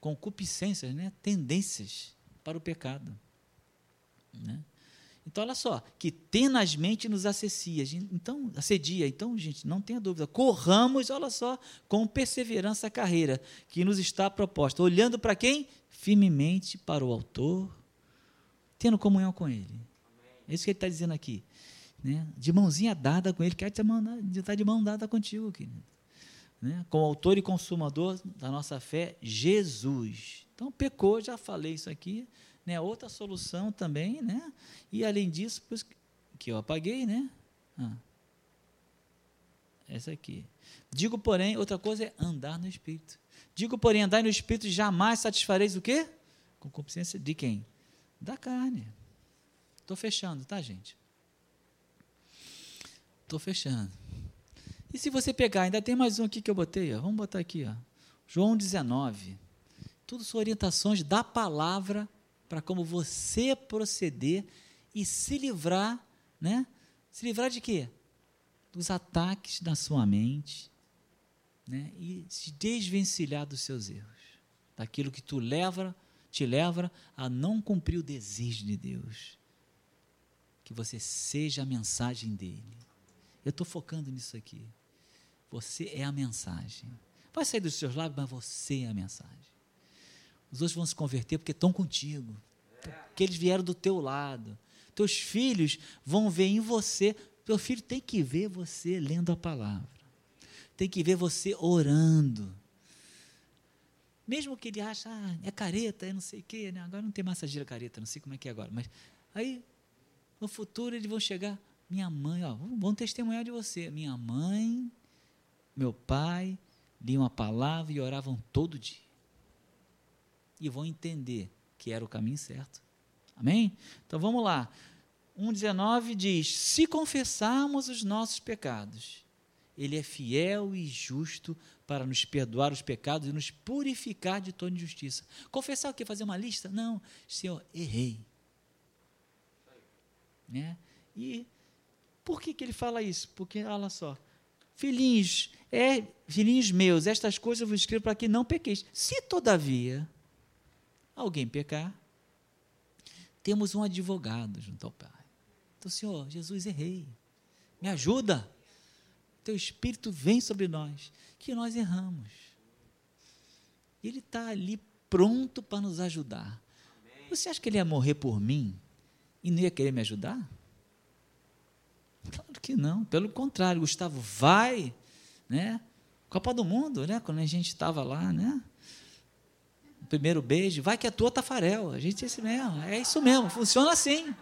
concupiscências, né? tendências para o pecado. Né? Então, olha só, que tenazmente nos assecia, então, assedia. Então, gente, não tenha dúvida. Corramos, olha só, com perseverança a carreira que nos está proposta. Olhando para quem? Firmemente para o autor, tendo comunhão com ele. É isso que ele está dizendo aqui. né? de mãozinha dada com Ele, quer estar de mão dada contigo, querido. Né? Com o autor e consumador da nossa fé, Jesus. Então, pecou, já falei isso aqui. Né? Outra solução também, né? E além disso, que eu apaguei, né? Ah. Essa aqui. Digo, porém, outra coisa é andar no Espírito. Digo, porém, andar no Espírito jamais satisfareis o quê? Com consciência de quem? Da carne. Estou fechando, tá, gente? Estou fechando. E se você pegar, ainda tem mais um aqui que eu botei, ó. vamos botar aqui, ó. João 19. Tudo são orientações da palavra para como você proceder e se livrar, né? Se livrar de quê? Dos ataques da sua mente, né? E se desvencilhar dos seus erros, daquilo que tu leva, te leva a não cumprir o desejo de Deus. Que você seja a mensagem dele. Eu estou focando nisso aqui. Você é a mensagem. Vai sair dos seus lábios, mas você é a mensagem. Os outros vão se converter porque estão contigo. Porque eles vieram do teu lado. Teus filhos vão ver em você. Teu filho tem que ver você lendo a palavra. Tem que ver você orando. Mesmo que ele ache, ah, é careta, é não sei o quê, né? agora não tem massageira careta, não sei como é que é agora. Mas aí, no futuro, eles vão chegar, minha mãe, ó, vão testemunhar de você. Minha mãe, meu pai, liam a palavra e oravam todo dia. E vão entender que era o caminho certo. Amém? Então vamos lá. 1,19 diz: Se confessarmos os nossos pecados, Ele é fiel e justo para nos perdoar os pecados e nos purificar de toda injustiça. Confessar o quê? Fazer uma lista? Não. Senhor, errei. Né? E por que, que ele fala isso? Porque, olha só, filhinhos, é, filhinhos meus, estas coisas eu vos escrevo para que não pequeis. Se, todavia, alguém pecar, temos um advogado junto ao Pai. Então, Senhor, Jesus, errei. Me ajuda. Teu Espírito vem sobre nós, que nós erramos. Ele está ali pronto para nos ajudar. Você acha que ele ia morrer por mim e não ia querer me ajudar? Claro que não. Pelo contrário, Gustavo, vai, né? Copa do Mundo, né? Quando a gente estava lá, né? O primeiro beijo, vai que é tua Tafarel. A gente é isso mesmo, é isso mesmo, funciona assim.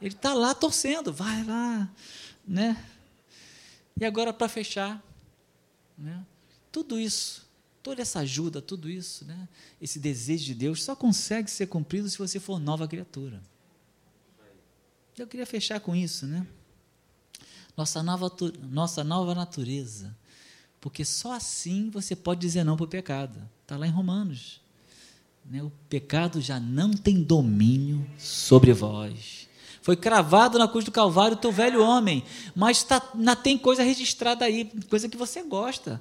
Ele está lá torcendo, vai lá, né? E agora para fechar, né? Tudo isso, toda essa ajuda, tudo isso, né? Esse desejo de Deus só consegue ser cumprido se você for nova criatura. Eu queria fechar com isso, né? Nossa nova, nossa nova natureza. Porque só assim você pode dizer não para o pecado. Está lá em Romanos. Né? O pecado já não tem domínio sobre vós. Foi cravado na cruz do Calvário o teu velho homem, mas tá, não tem coisa registrada aí, coisa que você gosta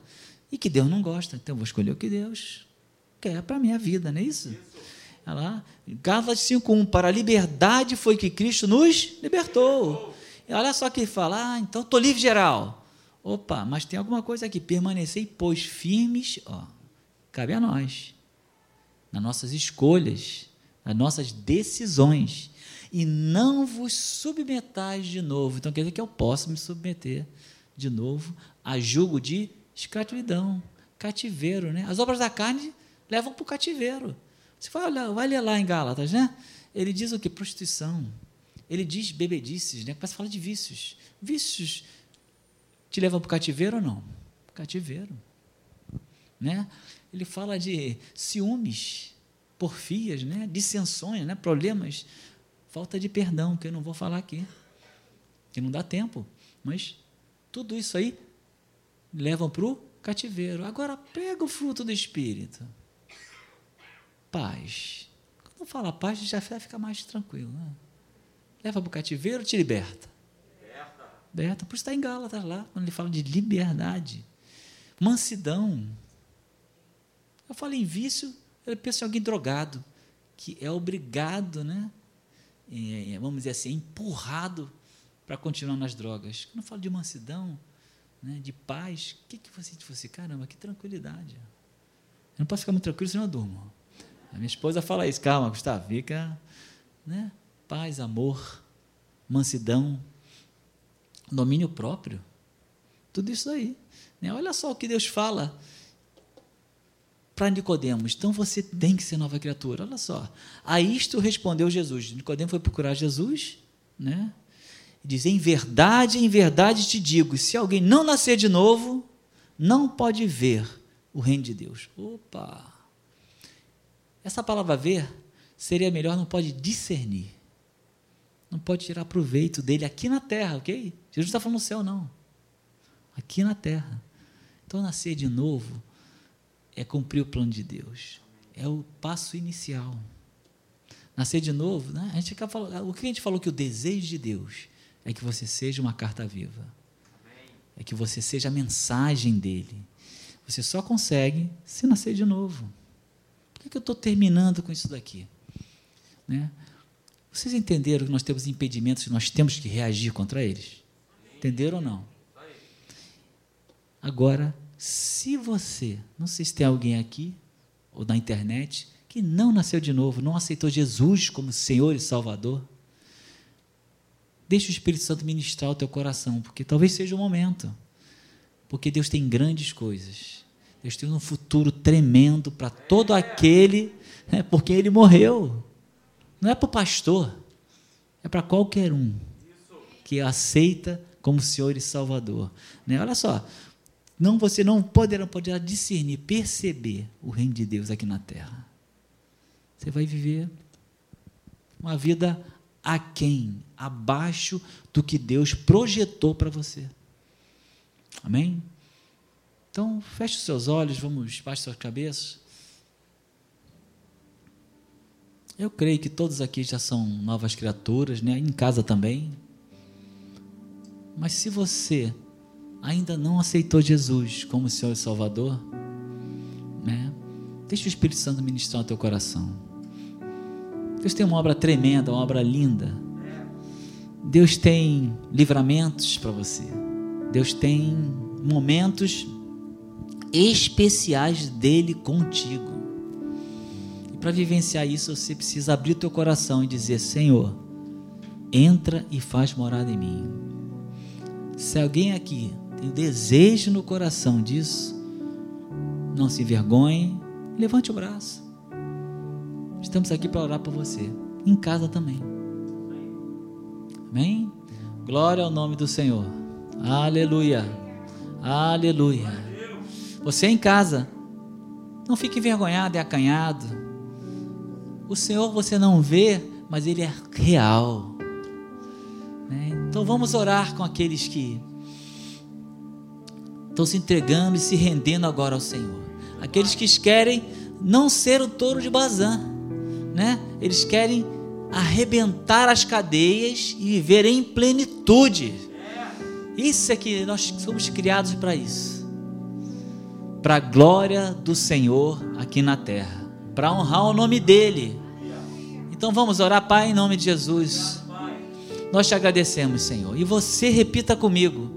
e que Deus não gosta. Então eu vou escolher o que Deus quer para a minha vida, não é isso? Olha lá, Gálatas 5:1 para a liberdade foi que Cristo nos libertou. E olha só que ele fala, ah, então estou livre geral. Opa, mas tem alguma coisa aqui, permanecei, pois firmes, ó, cabe a nós nas nossas escolhas, nas nossas decisões. E não vos submetais de novo. Então quer dizer que eu posso me submeter de novo a julgo de escravidão, cativeiro. Né? As obras da carne levam para o cativeiro. Você vai, olhar, vai ler lá em Gálatas, né? Ele diz o que? Prostituição. Ele diz bebedices, né? Começa a falar de vícios. Vícios te levam para o cativeiro ou não? Cativeiro. Né? ele fala de ciúmes, porfias, né? dissensões, né? problemas, falta de perdão, que eu não vou falar aqui, que não dá tempo. Mas tudo isso aí levam para o cativeiro. Agora pega o fruto do Espírito. Paz. Quando fala paz, já fica mais tranquilo. Né? Leva para o cativeiro, te liberta. Liberta. Por isso está em Gálatas lá, quando ele fala de liberdade. Mansidão. Eu falo em vício, eu penso em alguém drogado, que é obrigado, né? É, vamos dizer assim, empurrado para continuar nas drogas. Quando eu falo de mansidão, né, de paz, o que, que você fosse? Caramba, que tranquilidade. Eu não posso ficar muito tranquilo senão eu durmo. A minha esposa fala isso, calma, Gustavo, fica, né? Paz, amor, mansidão, domínio próprio. Tudo isso aí. Né? Olha só o que Deus fala para Nicodemos. Então você tem que ser nova criatura. Olha só. A isto respondeu Jesus. Nicodemos foi procurar Jesus, né? Diz: Em verdade, em verdade te digo, se alguém não nascer de novo, não pode ver o reino de Deus. Opa! Essa palavra ver seria melhor, não pode discernir. Não pode tirar proveito dele aqui na terra, ok? Jesus está falando no céu, não. Aqui na terra. Então, nascer de novo é cumprir o plano de Deus. É o passo inicial. Nascer de novo, né? a gente o que a gente falou que o desejo de Deus é que você seja uma carta viva. É que você seja a mensagem dele. Você só consegue se nascer de novo. Por que eu estou terminando com isso daqui? Né? Vocês entenderam que nós temos impedimentos e nós temos que reagir contra eles? Entenderam ou não? Agora, se você, não sei se tem alguém aqui ou na internet que não nasceu de novo, não aceitou Jesus como Senhor e Salvador, deixe o Espírito Santo ministrar o teu coração, porque talvez seja o momento. Porque Deus tem grandes coisas. Deus tem um futuro tremendo para todo aquele, né, porque ele morreu. Não é para o pastor, é para qualquer um que aceita como Senhor e Salvador. Né? Olha só, não você não poderá, poderá discernir, perceber o reino de Deus aqui na terra. Você vai viver uma vida aquém, abaixo do que Deus projetou para você. Amém? Então, feche os seus olhos, vamos, baixe suas cabeças. Eu creio que todos aqui já são novas criaturas, né? em casa também. Mas se você ainda não aceitou Jesus como Senhor e Salvador, né? Deixa o Espírito Santo ministrar no teu coração. Deus tem uma obra tremenda, uma obra linda. Deus tem livramentos para você. Deus tem momentos especiais dele contigo. Para vivenciar isso, você precisa abrir teu coração e dizer: Senhor, entra e faz morada em mim. Se alguém aqui tem desejo no coração disso, não se envergonhe, levante o braço. Estamos aqui para orar por você, em casa também. Amém? Glória ao nome do Senhor. Aleluia. Aleluia. Você em casa, não fique envergonhado e acanhado. O Senhor você não vê, mas Ele é real. Né? Então vamos orar com aqueles que estão se entregando e se rendendo agora ao Senhor. Aqueles que querem não ser o touro de Bazã, né? Eles querem arrebentar as cadeias e viver em plenitude. Isso é que nós somos criados para isso. Para a glória do Senhor aqui na terra, para honrar o nome dele. Então vamos orar, Pai, em nome de Jesus. Nós te agradecemos, Senhor. E você repita comigo